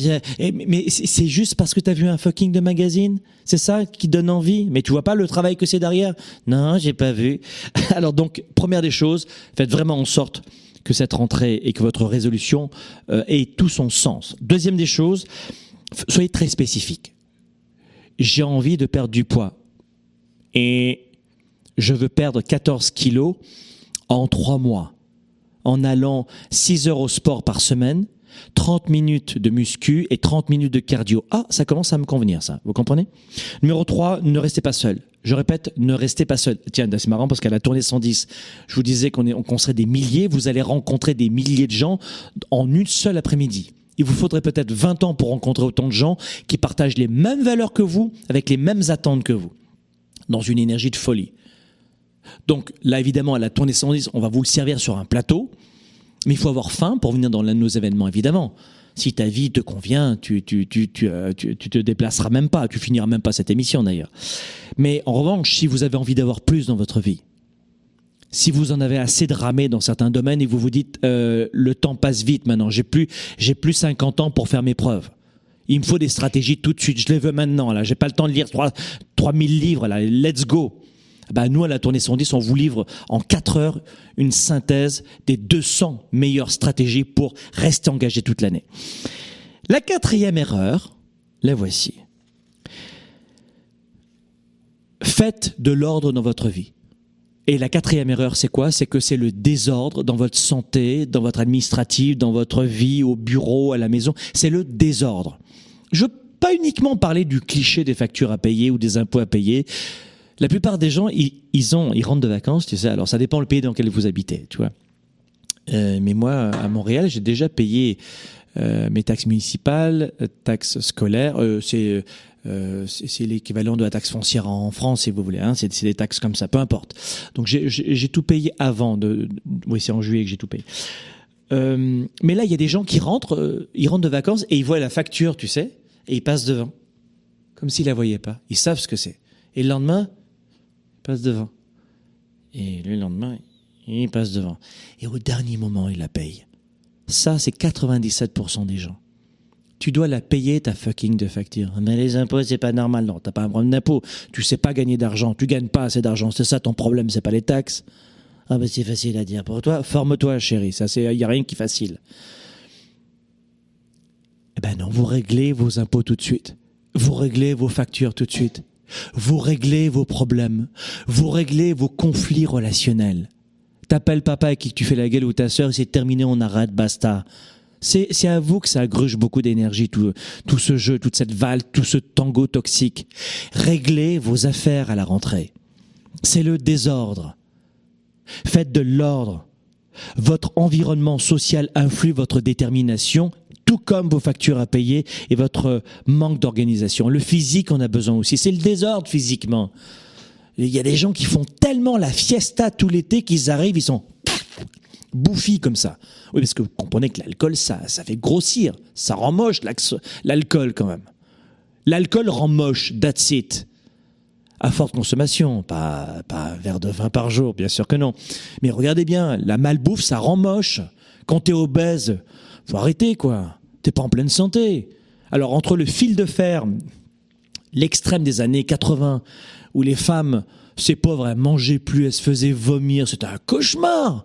mais- c'est juste parce que t'as vu un fucking de magazine? C'est ça qui donne envie? Mais tu vois pas le travail que c'est derrière? Non, j'ai pas vu. Alors donc, première des choses, faites vraiment en sorte cette rentrée et que votre résolution euh, ait tout son sens. Deuxième des choses, soyez très spécifique. J'ai envie de perdre du poids et je veux perdre 14 kilos en trois mois en allant 6 heures au sport par semaine, 30 minutes de muscu et 30 minutes de cardio. Ah, ça commence à me convenir, ça. Vous comprenez? Numéro 3, ne restez pas seul. Je répète, ne restez pas seul. Tiens, c'est marrant parce qu'à la tournée 110, je vous disais qu'on serait des milliers. Vous allez rencontrer des milliers de gens en une seule après-midi. Il vous faudrait peut-être 20 ans pour rencontrer autant de gens qui partagent les mêmes valeurs que vous, avec les mêmes attentes que vous, dans une énergie de folie. Donc là, évidemment, à la tournée 110, on va vous le servir sur un plateau. Mais il faut avoir faim pour venir dans l'un de nos événements, évidemment. Si ta vie te convient, tu, tu, tu, tu, euh, tu, tu te déplaceras même pas, tu finiras même pas cette émission d'ailleurs. Mais en revanche, si vous avez envie d'avoir plus dans votre vie, si vous en avez assez de ramer dans certains domaines et vous vous dites euh, le temps passe vite maintenant, j'ai plus j'ai plus 50 ans pour faire mes preuves. Il me faut des stratégies tout de suite, je les veux maintenant là, j'ai pas le temps de lire 3 3000 livres là, let's go. Bah, nous, à la tournée 110, on vous livre en 4 heures une synthèse des 200 meilleures stratégies pour rester engagé toute l'année. La quatrième erreur, la voici. Faites de l'ordre dans votre vie. Et la quatrième erreur, c'est quoi? C'est que c'est le désordre dans votre santé, dans votre administratif, dans votre vie, au bureau, à la maison. C'est le désordre. Je veux pas uniquement parler du cliché des factures à payer ou des impôts à payer. La plupart des gens, ils, ils ont, ils rentrent de vacances, tu sais. Alors ça dépend le pays dans lequel vous habitez, tu vois. Euh, mais moi, à Montréal, j'ai déjà payé euh, mes taxes municipales, euh, taxes scolaires. Euh, c'est euh, l'équivalent de la taxe foncière en France, si vous voulez. Hein, c'est des taxes comme ça, peu importe. Donc j'ai- tout payé avant. De- oui, c'est en juillet que j'ai tout payé. Euh, mais là, il y a des gens qui rentrent, euh, ils rentrent de vacances et ils voient la facture, tu sais, et ils passent devant, comme s'ils la voyaient pas. Ils savent ce que c'est. Et le lendemain, ils passent devant. Et le lendemain, il passe devant. Et au dernier moment, il la paye. Ça, c'est 97% des gens. Tu dois la payer, ta fucking de facture. Mais les impôts, c'est pas normal. Non, t'as pas un problème d'impôt. Tu sais pas gagner d'argent. Tu gagnes pas assez d'argent. C'est ça ton problème, c'est pas les taxes. Ah, bah, c'est facile à dire pour toi. Toi, forme-toi, chérie. Ça, c'est, y a rien qui est facile. Eh ben non, vous réglez vos impôts tout de suite. Vous réglez vos factures tout de suite. Vous réglez vos problèmes. Vous réglez vos conflits relationnels. T'appelles papa avec qui tu fais la gueule ou ta sœur, c'est terminé, on arrête, basta. C'est, à vous que ça gruge beaucoup d'énergie, tout, tout ce jeu, toute cette valse, tout ce tango toxique. Réglez vos affaires à la rentrée. C'est le désordre. Faites de l'ordre. Votre environnement social influe votre détermination, tout comme vos factures à payer et votre manque d'organisation. Le physique en a besoin aussi. C'est le désordre physiquement. Il y a des gens qui font tellement la fiesta tout l'été qu'ils arrivent, ils sont bouffis comme ça. Oui, parce que vous comprenez que l'alcool, ça, ça fait grossir. Ça rend moche l'alcool quand même. L'alcool rend moche, that's it. À forte consommation, pas, pas un verre de vin par jour, bien sûr que non. Mais regardez bien, la malbouffe, ça rend moche. Quand t'es obèse, faut arrêter, quoi. T'es pas en pleine santé. Alors, entre le fil de fer, l'extrême des années 80, où les femmes, ces pauvres, elles mangeaient plus, elles se faisaient vomir, c'était un cauchemar.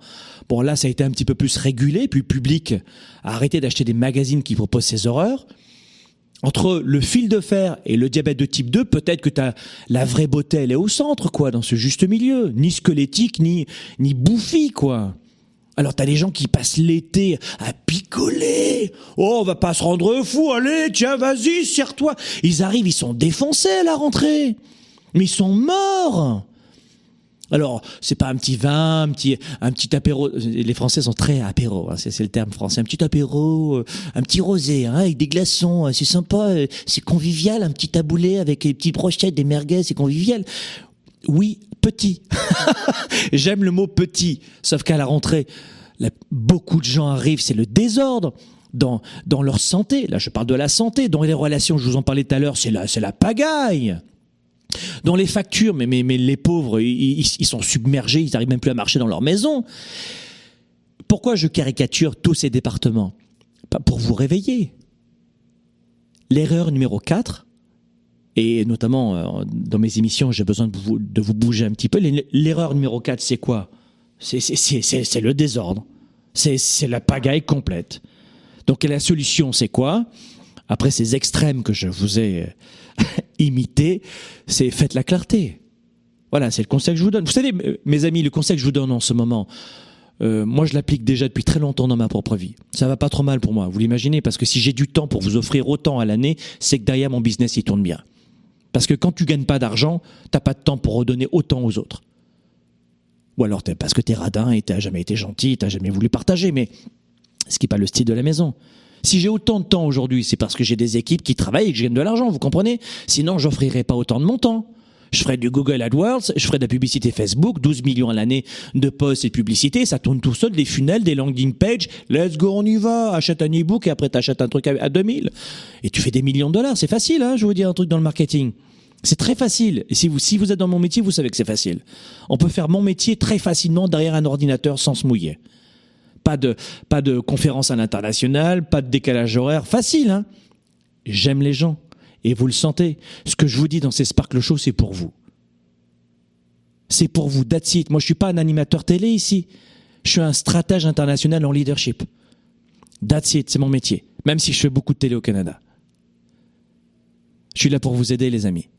Bon, là, ça a été un petit peu plus régulé, puis public a arrêté d'acheter des magazines qui proposent ces horreurs. Entre le fil de fer et le diabète de type 2, peut-être que t'as la vraie beauté, elle est au centre, quoi, dans ce juste milieu. Ni squelettique, ni, ni bouffi, quoi. Alors t'as des gens qui passent l'été à picoler. Oh, on va pas se rendre fou, allez, tiens, vas-y, serre-toi. Ils arrivent, ils sont défoncés à la rentrée. Mais ils sont morts. Alors, c'est pas un petit vin, un petit, un petit apéro. Les Français sont très apéro, hein, c'est le terme français. Un petit apéro, euh, un petit rosé, hein, avec des glaçons, euh, c'est sympa, euh, c'est convivial, un petit taboulé avec des petites brochettes, des merguez, c'est convivial. Oui, petit. J'aime le mot petit, sauf qu'à la rentrée, beaucoup de gens arrivent, c'est le désordre. Dans, dans leur santé, là je parle de la santé, dans les relations, je vous en parlais tout à l'heure, c'est la, la pagaille. dont les factures, mais, mais, mais les pauvres, ils, ils sont submergés, ils n'arrivent même plus à marcher dans leur maison. Pourquoi je caricature tous ces départements? Pas Pour vous réveiller. L'erreur numéro 4, et notamment euh, dans mes émissions, j'ai besoin de vous, de vous bouger un petit peu. L'erreur numéro 4, c'est quoi? C'est le désordre. C'est la pagaille complète. Donc la solution, c'est quoi? Après ces extrêmes que je vous ai euh, imités, c'est faites la clarté. Voilà, c'est le conseil que je vous donne. Vous savez, mes amis, le conseil que je vous donne en ce moment, euh, moi, je l'applique déjà depuis très longtemps dans ma propre vie. Ça va pas trop mal pour moi, vous l'imaginez, parce que si j'ai du temps pour vous offrir autant à l'année, c'est que derrière mon business, il tourne bien. Parce que quand tu gagnes pas d'argent, t'as pas de temps pour redonner autant aux autres. Ou alors parce que t'es radin et t'as jamais été gentil, t'as jamais voulu partager, mais ce qui n'est pas le style de la maison. Si j'ai autant de temps aujourd'hui, c'est parce que j'ai des équipes qui travaillent et que je gagne de l'argent, vous comprenez? Sinon, j'offrirais pas autant de mon temps. Je ferais du Google AdWords, je ferais de la publicité Facebook, 12 millions à l'année de posts et de publicité, ça tourne tout seul, des funnels, des landing pages, let's go, on y va, achète un e-book et après t'achètes un truc à 2000. Et tu fais des millions de dollars, c'est facile, hein, je vous dire un truc dans le marketing. C'est très facile. Et si vous, si vous êtes dans mon métier, vous savez que c'est facile. On peut faire mon métier très facilement derrière un ordinateur sans se mouiller. Pas de, pas de conférence à l'international, pas de décalage horaire. Facile, hein. J'aime les gens. Et vous le sentez. Ce que je vous dis dans ces Sparkle Show, c'est pour vous. C'est pour vous. That's it. Moi, je suis pas un animateur télé ici. Je suis un stratège international en leadership. That's it. C'est mon métier. Même si je fais beaucoup de télé au Canada. Je suis là pour vous aider, les amis.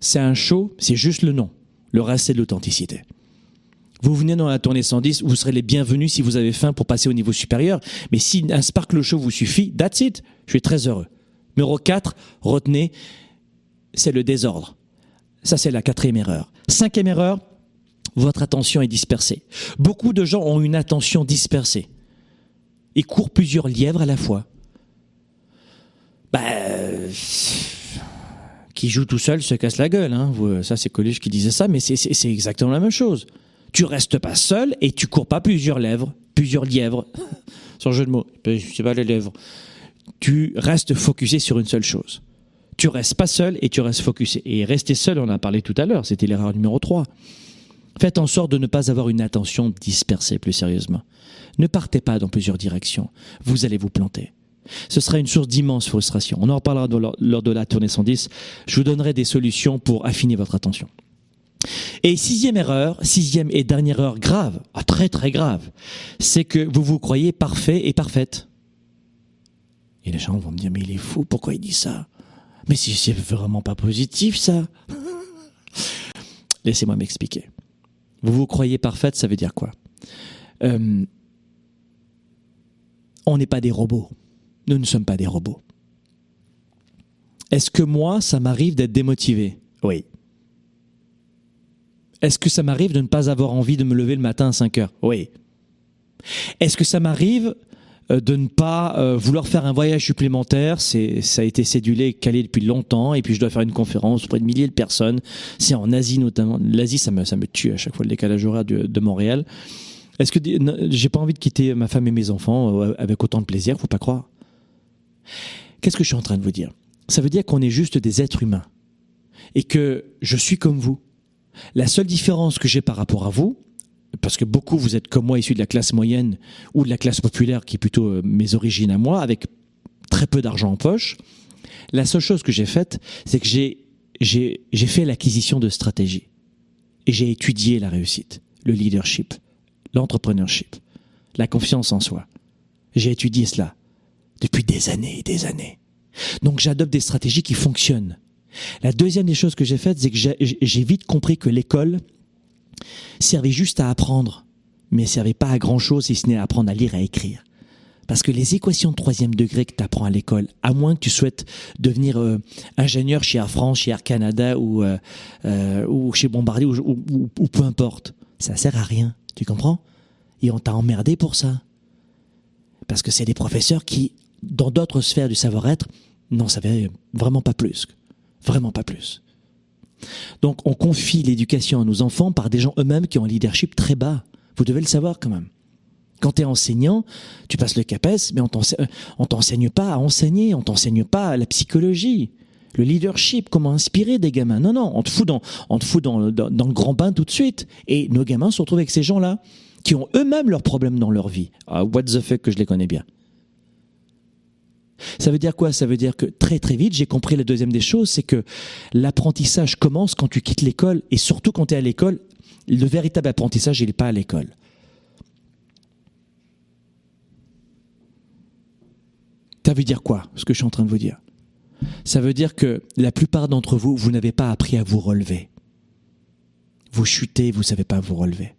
C'est un show, c'est juste le nom. Le reste, c'est de l'authenticité. Vous venez dans la tournée 110, vous serez les bienvenus si vous avez faim pour passer au niveau supérieur. Mais si un Sparkle Show vous suffit, that's it. Je suis très heureux. Numéro 4, retenez, c'est le désordre. Ça, c'est la quatrième erreur. Cinquième erreur, votre attention est dispersée. Beaucoup de gens ont une attention dispersée. Ils courent plusieurs lièvres à la fois. Bah, qui joue tout seul se casse la gueule. Hein. Ça, c'est Coluche qui disait ça, mais c'est exactement la même chose. Tu restes pas seul et tu cours pas plusieurs lèvres, plusieurs lièvres. Sans jeu de mots, c'est pas les lèvres tu restes focusé sur une seule chose. Tu restes pas seul et tu restes focusé. Et rester seul, on en a parlé tout à l'heure, c'était l'erreur numéro 3. Faites en sorte de ne pas avoir une attention dispersée plus sérieusement. Ne partez pas dans plusieurs directions. Vous allez vous planter. Ce sera une source d'immense frustration. On en reparlera lors de la tournée 110. Je vous donnerai des solutions pour affiner votre attention. Et sixième erreur, sixième et dernière erreur grave, ah, très très grave, c'est que vous vous croyez parfait et parfaite. Et les gens vont me dire, mais il est fou, pourquoi il dit ça? Mais si c'est vraiment pas positif, ça Laissez-moi m'expliquer. Vous vous croyez parfaite, ça veut dire quoi? Euh, On n'est pas des robots. Nous ne sommes pas des robots. Est-ce que moi, ça m'arrive d'être démotivé? Oui. Est-ce que ça m'arrive de ne pas avoir envie de me lever le matin à 5 heures? Oui. Est-ce que ça m'arrive de ne pas euh, vouloir faire un voyage supplémentaire. C'est, ça a été cédulé, calé depuis longtemps, et puis je dois faire une conférence auprès de milliers de personnes. C'est en Asie notamment. L'Asie, ça me, ça me tue à chaque fois le décalage horaire de, de Montréal. Est-ce que j'ai pas envie de quitter ma femme et mes enfants euh, avec autant de plaisir Faut pas croire. Qu'est-ce que je suis en train de vous dire? Ça veut dire qu'on est juste des êtres humains et que je suis comme vous. La seule différence que j'ai par rapport à vous, parce que beaucoup vous êtes comme moi issus de la classe moyenne ou de la classe populaire qui est plutôt euh, mes origines à moi avec très peu d'argent en poche. La seule chose que j'ai faite, c'est que j'ai fait l'acquisition de stratégie et j'ai étudié la réussite, le leadership, l'entrepreneurship, la confiance en soi. J'ai étudié cela depuis des années et des années. Donc j'adopte des stratégies qui fonctionnent. La deuxième des choses que j'ai faites, c'est que j'ai vite compris que l'école, servait juste à apprendre, mais servait pas à grand chose si ce n'est à apprendre à lire et à écrire. Parce que les équations de troisième degré que tu apprends à l'école, à moins que tu souhaites devenir euh, ingénieur chez Air France, chez Air Canada ou, euh, euh, chez Bombardier ou, ou, peu importe, ça sert à rien. Tu comprends? Et on t'a emmerdé pour ça. Parce que c'est des professeurs qui, dans d'autres sphères du savoir-être, n'en savaient vraiment pas plus. Vraiment pas plus. Donc on confie l'éducation à nos enfants par des gens eux-mêmes qui ont un leadership très bas. Vous devez le savoir quand même. Quand tu es enseignant, tu passes le CAPES, mais on t'enseigne pas à enseigner, on t'enseigne pas la psychologie. le leadership, comment inspirer des gamins? Non, non, on te fout dans, on dans le grand bain tout de suite. Et nos gamins se retrouvent avec ces gens-là qui ont eux-mêmes leurs problèmes dans leur vie. Ah, what the fuck que je les connais bien. Ça veut dire quoi? Ça veut dire que très très vite, j'ai compris la deuxième des choses, c'est que l'apprentissage commence quand tu quittes l'école et surtout quand tu es à l'école. Le véritable apprentissage, il n'est pas à l'école. Ça veut dire quoi, ce que je suis en train de vous dire? Ça veut dire que la plupart d'entre vous, vous n'avez pas appris à vous relever. Vous chutez, vous ne savez pas vous relever.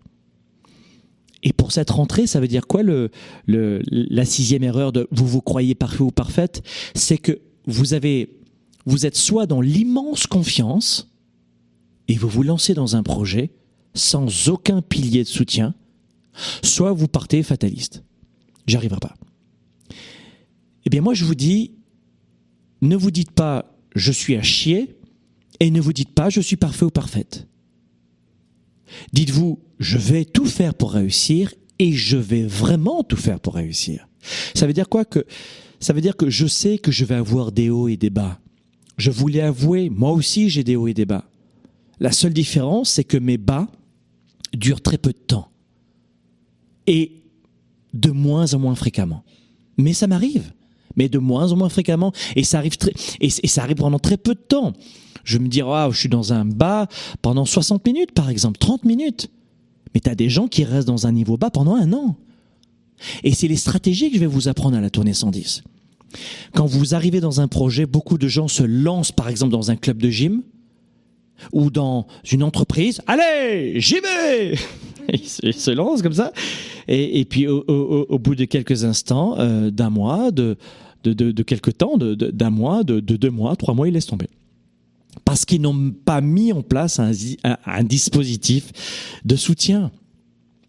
Et pour cette rentrée, ça veut dire quoi le, le, la sixième erreur de vous vous croyez parfait ou parfaite? C'est que vous avez, vous êtes soit dans l'immense confiance et vous vous lancez dans un projet sans aucun pilier de soutien, soit vous partez fataliste. J'arriverai pas. Eh bien, moi, je vous dis, ne vous dites pas je suis à chier et ne vous dites pas je suis parfait ou parfaite. Dites-vous je vais tout faire pour réussir et je vais vraiment tout faire pour réussir. Ça veut dire quoi que ça veut dire que je sais que je vais avoir des hauts et des bas. Je voulais avouer, moi aussi j'ai des hauts et des bas. La seule différence, c'est que mes bas durent très peu de temps et de moins en moins fréquemment. Mais ça m'arrive mais de moins en moins fréquemment. Et ça arrive très, et, ça arrive pendant très peu de temps. Je me dis, ah, je suis dans un bas pendant 60 minutes, par exemple, 30 minutes. Mais tu as des gens qui restent dans un niveau bas pendant un an. Et c'est les stratégies que je vais vous apprendre à la tournée 110. Quand vous arrivez dans un projet, beaucoup de gens se lancent, par exemple, dans un club de gym ou dans une entreprise. Allez, j'y vais Ils se lancent comme ça. Et, puis, au, bout de quelques instants, euh, d'un mois, de, de, quelques temps, d'un mois, de, deux mois, trois mois, ils laissent tomber. Parce qu'ils n'ont pas mis en place un, dispositif de soutien.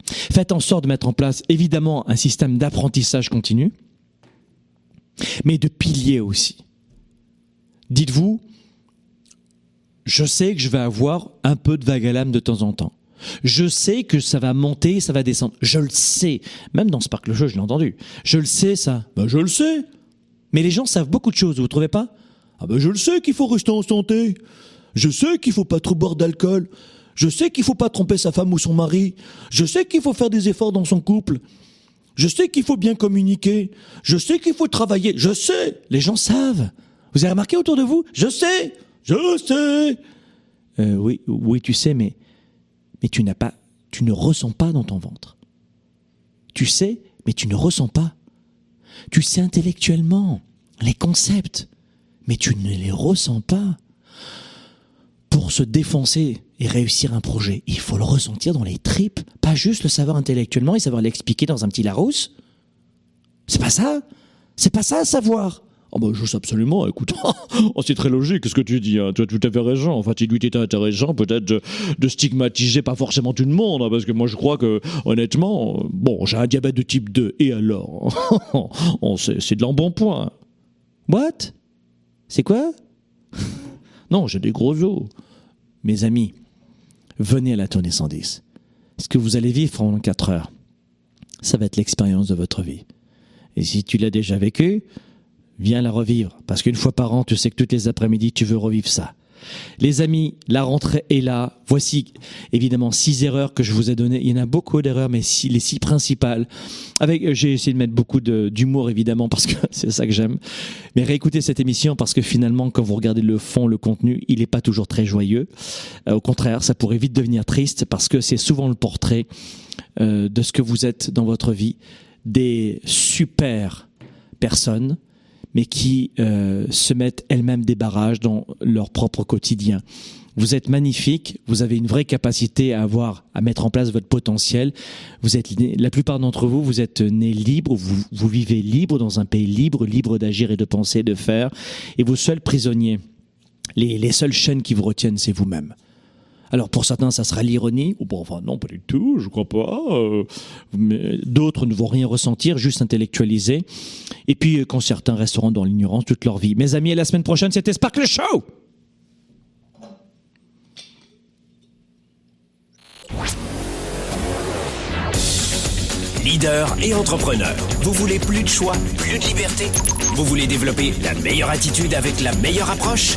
Faites en sorte de mettre en place, évidemment, un système d'apprentissage continu, mais de piliers aussi. Dites-vous, je sais que je vais avoir un peu de vague à l'âme de temps en temps. Je sais que ça va monter, ça va descendre. Je le sais. Même dans ce parc je l'ai entendu. Je le sais, ça. Ben, je le sais. Mais les gens savent beaucoup de choses, vous trouvez pas? Ah ben je le sais qu'il faut rester en santé. Je sais qu'il faut pas trop boire d'alcool. Je sais qu'il faut pas tromper sa femme ou son mari. Je sais qu'il faut faire des efforts dans son couple. Je sais qu'il faut bien communiquer. Je sais qu'il faut travailler. Je sais. Les gens savent. Vous avez remarqué autour de vous? Je sais. Je sais. Euh, oui, oui, tu sais, mais mais tu n'as pas, tu ne ressens pas dans ton ventre. Tu sais, mais tu ne ressens pas. Tu sais intellectuellement les concepts, mais tu ne les ressens pas. Pour se défoncer et réussir un projet, il faut le ressentir dans les tripes, pas juste le savoir intellectuellement et savoir l'expliquer dans un petit Larousse. C'est pas ça. C'est pas ça, savoir. Oh bah, je sais absolument, écoute, oh, c'est très logique ce que tu dis, hein. tu as tout à fait raison. Enfin, il lui était intéressant peut-être de, stigmatiser pas forcément tout le monde, hein, parce que moi je crois que, honnêtement, bon, j'ai un diabète de type 2, et alors C'est de l'embonpoint. What? C'est quoi? Non, j'ai des gros os. Mes amis, venez à la tournée 110. Ce que vous allez vivre en 4 heures, ça va être l'expérience de votre vie. Et si tu l'as déjà vécu, viens la revivre. Parce qu'une fois par an, tu sais que toutes les après-midi, tu veux revivre ça. Les amis, la rentrée est là. Voici évidemment six erreurs que je vous ai données. Il y en a beaucoup d'erreurs, mais les six principales. Avec, euh, j'ai essayé de mettre beaucoup d'humour évidemment parce que c'est ça que j'aime. Mais réécoutez cette émission parce que finalement, quand vous regardez le fond, le contenu, il n'est pas toujours très joyeux. Euh, au contraire, ça pourrait vite devenir triste parce que c'est souvent le portrait euh, de ce que vous êtes dans votre vie, des super personnes mais qui euh, se mettent elles-mêmes des barrages dans leur propre quotidien. Vous êtes magnifique, vous avez une vraie capacité à avoir, à mettre en place votre potentiel. Vous êtes, la plupart d'entre vous, vous êtes nés libres, vous, vous vivez libre dans un pays libre, libre d'agir et de penser, de faire. Et vos seuls prisonniers, les, les seules chaînes qui vous retiennent, c'est vous-même. Alors pour certains, ça sera l'ironie, ou bon, enfin non, pas du tout, je crois pas. Euh, d'autres ne vont rien ressentir, juste intellectualiser. Et puis quand certains resteront dans l'ignorance toute leur vie. Mes amis, à la semaine prochaine, c'était Sparkle Show. leader et entrepreneur. Vous voulez plus de choix, plus de liberté? Vous voulez développer la meilleure attitude avec la meilleure approche?